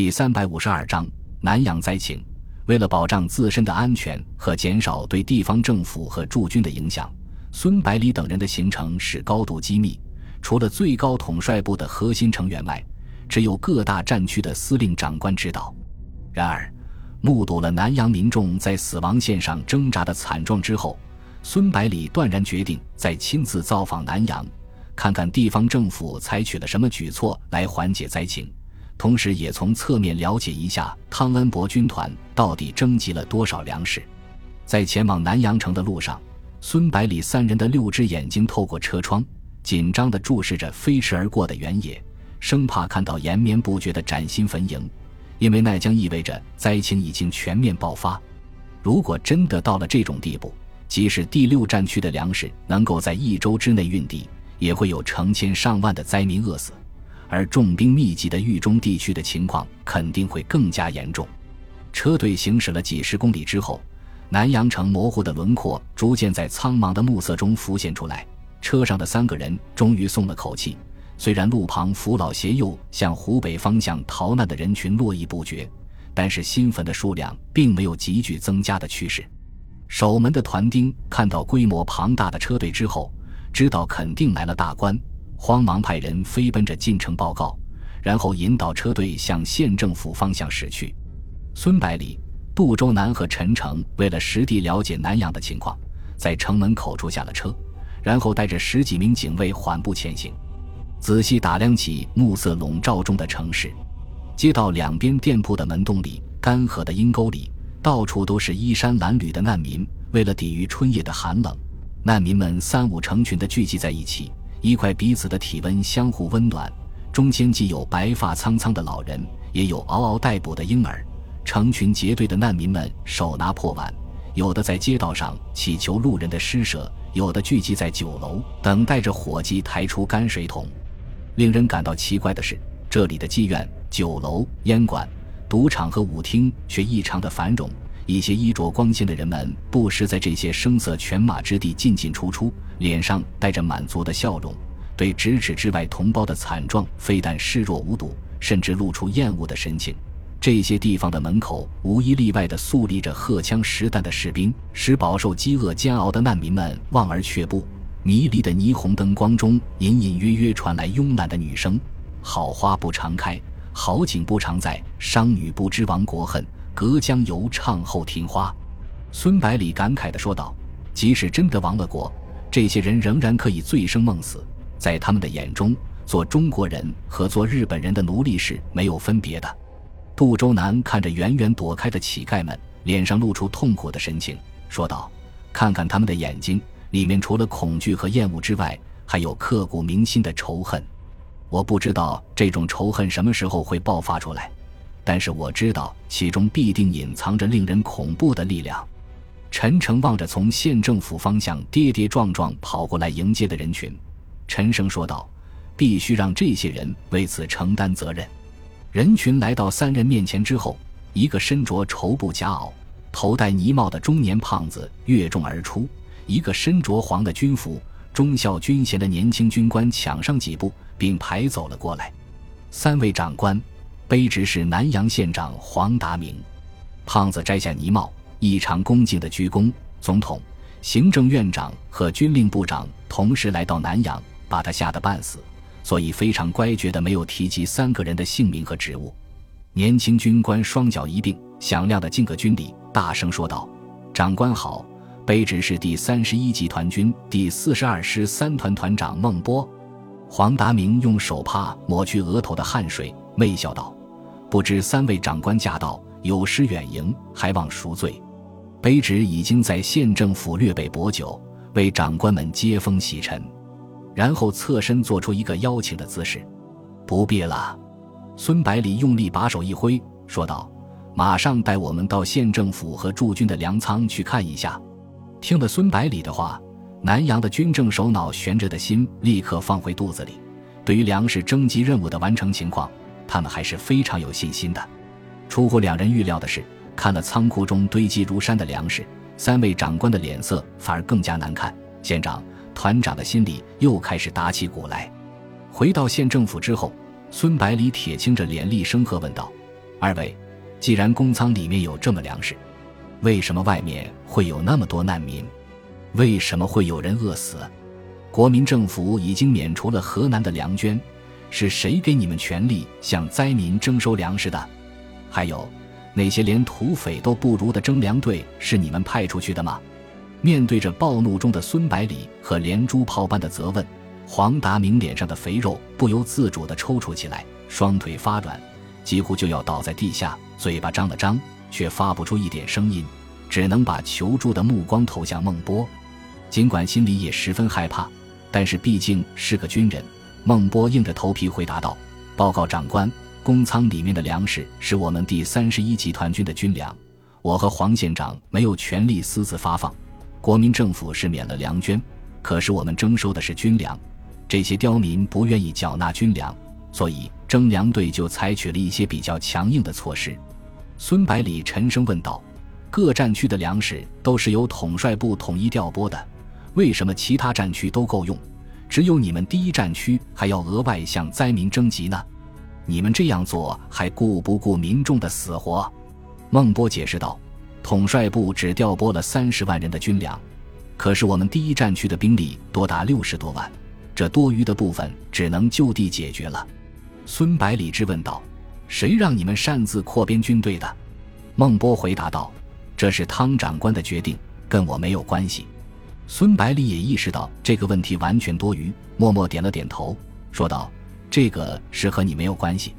第三百五十二章南阳灾情。为了保障自身的安全和减少对地方政府和驻军的影响，孙百里等人的行程是高度机密。除了最高统帅部的核心成员外，只有各大战区的司令长官知道。然而，目睹了南阳民众在死亡线上挣扎的惨状之后，孙百里断然决定再亲自造访南阳，看看地方政府采取了什么举措来缓解灾情，同时也从侧面了解一下汤恩伯军团到底征集了多少粮食。在前往南阳城的路上，孙百里三人的六只眼睛透过车窗，紧张地注视着飞驰而过的原野，生怕看到延绵不绝的崭新坟茔。因为那将意味着灾情已经全面爆发。如果真的到了这种地步，即使第六战区的粮食能够在一周之内运抵，也会有成千上万的灾民饿死。而重兵密集的豫中地区的情况肯定会更加严重。车队行驶了几十公里之后，南阳城模糊的轮廓逐渐在苍茫的暮色中浮现出来。车上的三个人终于松了口气。虽然路旁扶老携幼向湖北方向逃难的人群络绎不绝，但是新坟的数量并没有急剧增加的趋势。守门的团丁看到规模庞大的车队之后，知道肯定来了大官，慌忙派人飞奔着进城报告，然后引导车队向县政府方向驶去。孙百里、杜周南和陈诚为了实地了解南阳的情况，在城门口处下了车，然后带着十几名警卫缓步前行。仔细打量起暮色笼罩中的城市，街道两边店铺的门洞里、干涸的阴沟里，到处都是衣衫褴褛的难民。为了抵御春夜的寒冷，难民们三五成群地聚集在一起，一块彼此的体温相互温暖。中间既有白发苍苍的老人，也有嗷嗷待哺的婴儿。成群结队的难民们手拿破碗，有的在街道上祈求路人的施舍，有的聚集在酒楼，等待着伙计抬出泔水桶。令人感到奇怪的是，这里的妓院、酒楼、烟馆、赌场和舞厅却异常的繁荣。一些衣着光鲜的人们不时在这些声色犬马之地进进出出，脸上带着满足的笑容，对咫尺之外同胞的惨状非但视若无睹，甚至露出厌恶的神情。这些地方的门口无一例外地肃立着荷枪实弹的士兵，使饱受饥饿煎熬的难民们望而却步。迷离的霓虹灯光中，隐隐约约传来慵懒的女声：“好花不常开，好景不常在。商女不知亡国恨，隔江犹唱后庭花。”孙百里感慨地说道：“即使真的亡了国，这些人仍然可以醉生梦死。在他们的眼中，做中国人和做日本人的奴隶是没有分别的。”杜周南看着远远躲开的乞丐们，脸上露出痛苦的神情，说道：“看看他们的眼睛。”里面除了恐惧和厌恶之外，还有刻骨铭心的仇恨。我不知道这种仇恨什么时候会爆发出来，但是我知道其中必定隐藏着令人恐怖的力量。陈诚望着从县政府方向跌跌撞撞跑过来迎接的人群，沉声说道：“必须让这些人为此承担责任。”人群来到三人面前之后，一个身着绸布夹袄、头戴呢帽的中年胖子跃众而出。一个身着黄的军服、忠孝军衔的年轻军官抢上几步，并排走了过来。三位长官，卑职是南阳县长黄达明。胖子摘下呢帽，异常恭敬的鞠躬。总统、行政院长和军令部长同时来到南阳，把他吓得半死，所以非常乖觉的没有提及三个人的姓名和职务。年轻军官双脚一并，响亮的敬个军礼，大声说道：“长官好。”卑职是第三十一集团军第四十二师三团团长孟波。黄达明用手帕抹去额头的汗水，媚笑道：“不知三位长官驾到，有失远迎，还望赎罪。卑职已经在县政府略备薄酒，为长官们接风洗尘。”然后侧身做出一个邀请的姿势。不必了。孙百里用力把手一挥，说道：“马上带我们到县政府和驻军的粮仓去看一下。”听了孙百里的话，南阳的军政首脑悬着的心立刻放回肚子里。对于粮食征集任务的完成情况，他们还是非常有信心的。出乎两人预料的是，看了仓库中堆积如山的粮食，三位长官的脸色反而更加难看。县长、团长的心里又开始打起鼓来。回到县政府之后，孙百里铁青着脸厉声喝问道：“二位，既然公仓里面有这么粮食，为什么外面会有那么多难民？为什么会有人饿死？国民政府已经免除了河南的粮捐，是谁给你们权力向灾民征收粮食的？还有，那些连土匪都不如的征粮队是你们派出去的吗？面对着暴怒中的孙百里和连珠炮般的责问，黄达明脸上的肥肉不由自主地抽搐起来，双腿发软，几乎就要倒在地下，嘴巴张了张，却发不出一点声音，只能把求助的目光投向孟波。尽管心里也十分害怕，但是毕竟是个军人，孟波硬着头皮回答道：“报告长官，公仓里面的粮食是我们第三十一集团军的军粮，我和黄县长没有权利私自发放。国民政府是免了粮捐，可是我们征收的是军粮，这些刁民不愿意缴纳军粮，所以征粮队就采取了一些比较强硬的措施。”孙百里沉声问道：“各战区的粮食都是由统帅部统一调拨的？”为什么其他战区都够用，只有你们第一战区还要额外向灾民征集呢？你们这样做还顾不顾民众的死活？孟波解释道：“统帅部只调拨了三十万人的军粮，可是我们第一战区的兵力多达六十多万，这多余的部分只能就地解决了。”孙百里质问道：“谁让你们擅自扩编军队的？”孟波回答道：“这是汤长官的决定，跟我没有关系。”孙百里也意识到这个问题完全多余，默默点了点头，说道：“这个是和你没有关系，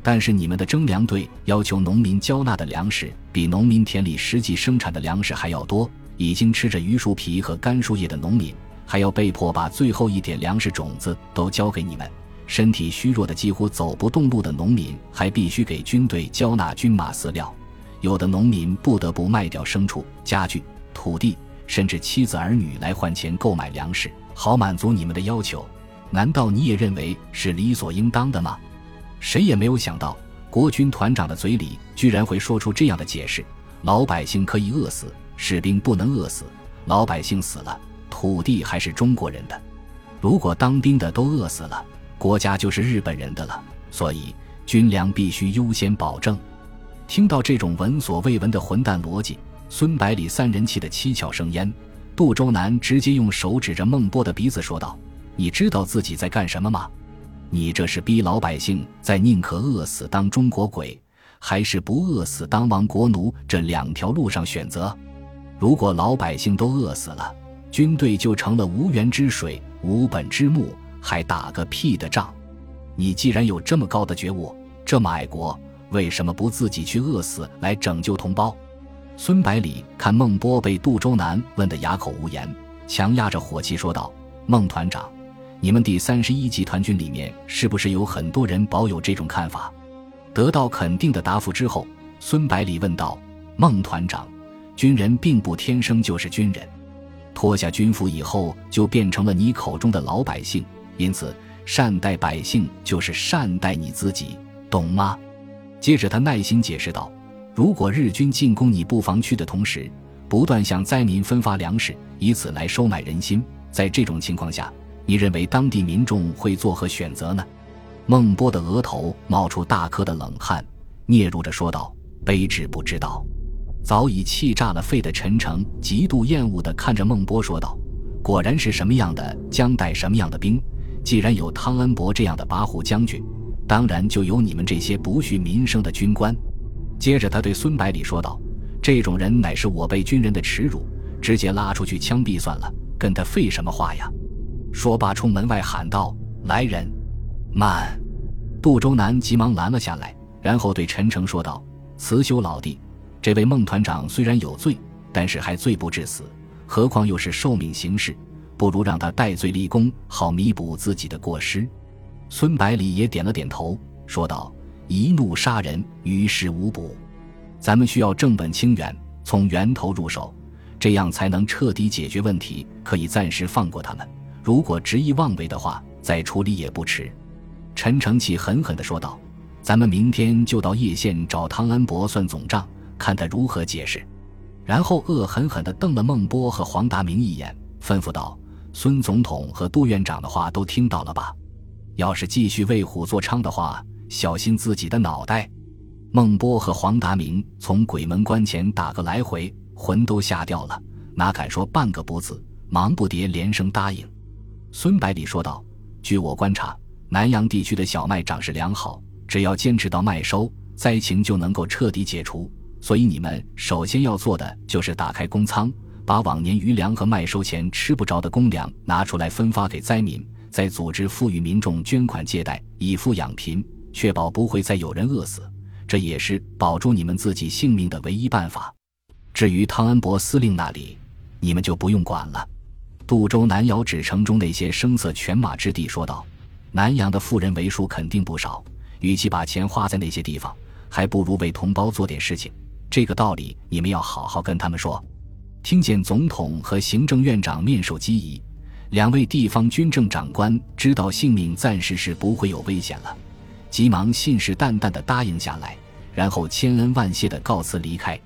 但是你们的征粮队要求农民交纳的粮食比农民田里实际生产的粮食还要多。已经吃着榆树皮和干树叶的农民，还要被迫把最后一点粮食种子都交给你们；身体虚弱的几乎走不动路的农民，还必须给军队交纳军马饲料。有的农民不得不卖掉牲畜、家具、土地。”甚至妻子儿女来换钱购买粮食，好满足你们的要求，难道你也认为是理所应当的吗？谁也没有想到，国军团长的嘴里居然会说出这样的解释：老百姓可以饿死，士兵不能饿死。老百姓死了，土地还是中国人的；如果当兵的都饿死了，国家就是日本人的了。所以军粮必须优先保证。听到这种闻所未闻的混蛋逻辑。孙百里三人气得七窍生烟，杜周南直接用手指着孟波的鼻子说道：“你知道自己在干什么吗？你这是逼老百姓在宁可饿死当中国鬼，还是不饿死当亡国奴这两条路上选择？如果老百姓都饿死了，军队就成了无源之水、无本之木，还打个屁的仗？你既然有这么高的觉悟，这么爱国，为什么不自己去饿死来拯救同胞？”孙百里看孟波被杜周南问得哑口无言，强压着火气说道：“孟团长，你们第三十一集团军里面是不是有很多人保有这种看法？”得到肯定的答复之后，孙百里问道：“孟团长，军人并不天生就是军人，脱下军服以后就变成了你口中的老百姓，因此善待百姓就是善待你自己，懂吗？”接着他耐心解释道。如果日军进攻你布防区的同时，不断向灾民分发粮食，以此来收买人心，在这种情况下，你认为当地民众会作何选择呢？孟波的额头冒出大颗的冷汗，嗫嚅着说道：“卑职不知道。”早已气炸了肺的陈诚极度厌恶地看着孟波说道：“果然是什么样的将带什么样的兵。既然有汤恩伯这样的跋扈将军，当然就有你们这些不恤民生的军官。”接着，他对孙百里说道：“这种人乃是我辈军人的耻辱，直接拉出去枪毙算了，跟他废什么话呀？”说罢，冲门外喊道：“来人，慢！”杜周南急忙拦了下来，然后对陈诚说道：“慈修老弟，这位孟团长虽然有罪，但是还罪不至死，何况又是受命行事，不如让他戴罪立功，好弥补自己的过失。”孙百里也点了点头，说道。一怒杀人，于事无补。咱们需要正本清源，从源头入手，这样才能彻底解决问题。可以暂时放过他们，如果执意妄为的话，再处理也不迟。陈承启狠狠地说道：“咱们明天就到叶县找汤恩伯算总账，看他如何解释。”然后恶狠狠地瞪了孟波和黄达明一眼，吩咐道：“孙总统和杜院长的话都听到了吧？要是继续为虎作伥的话。”小心自己的脑袋！孟波和黄达明从鬼门关前打个来回，魂都吓掉了，哪敢说半个不字，忙不迭连声答应。孙百里说道：“据我观察，南阳地区的小麦长势良好，只要坚持到麦收，灾情就能够彻底解除。所以你们首先要做的就是打开公仓，把往年余粮和麦收前吃不着的公粮拿出来分发给灾民，再组织富裕民众捐款借贷，以富养贫，确保不会再有人饿死。”这也是保住你们自己性命的唯一办法。至于汤恩伯司令那里，你们就不用管了。杜州南窑纸城中那些声色犬马之地说道：“南阳的富人为数肯定不少，与其把钱花在那些地方，还不如为同胞做点事情。这个道理你们要好好跟他们说。”听见总统和行政院长面授机宜，两位地方军政长官知道性命暂时是不会有危险了。急忙信誓旦旦地答应下来，然后千恩万谢地告辞离开。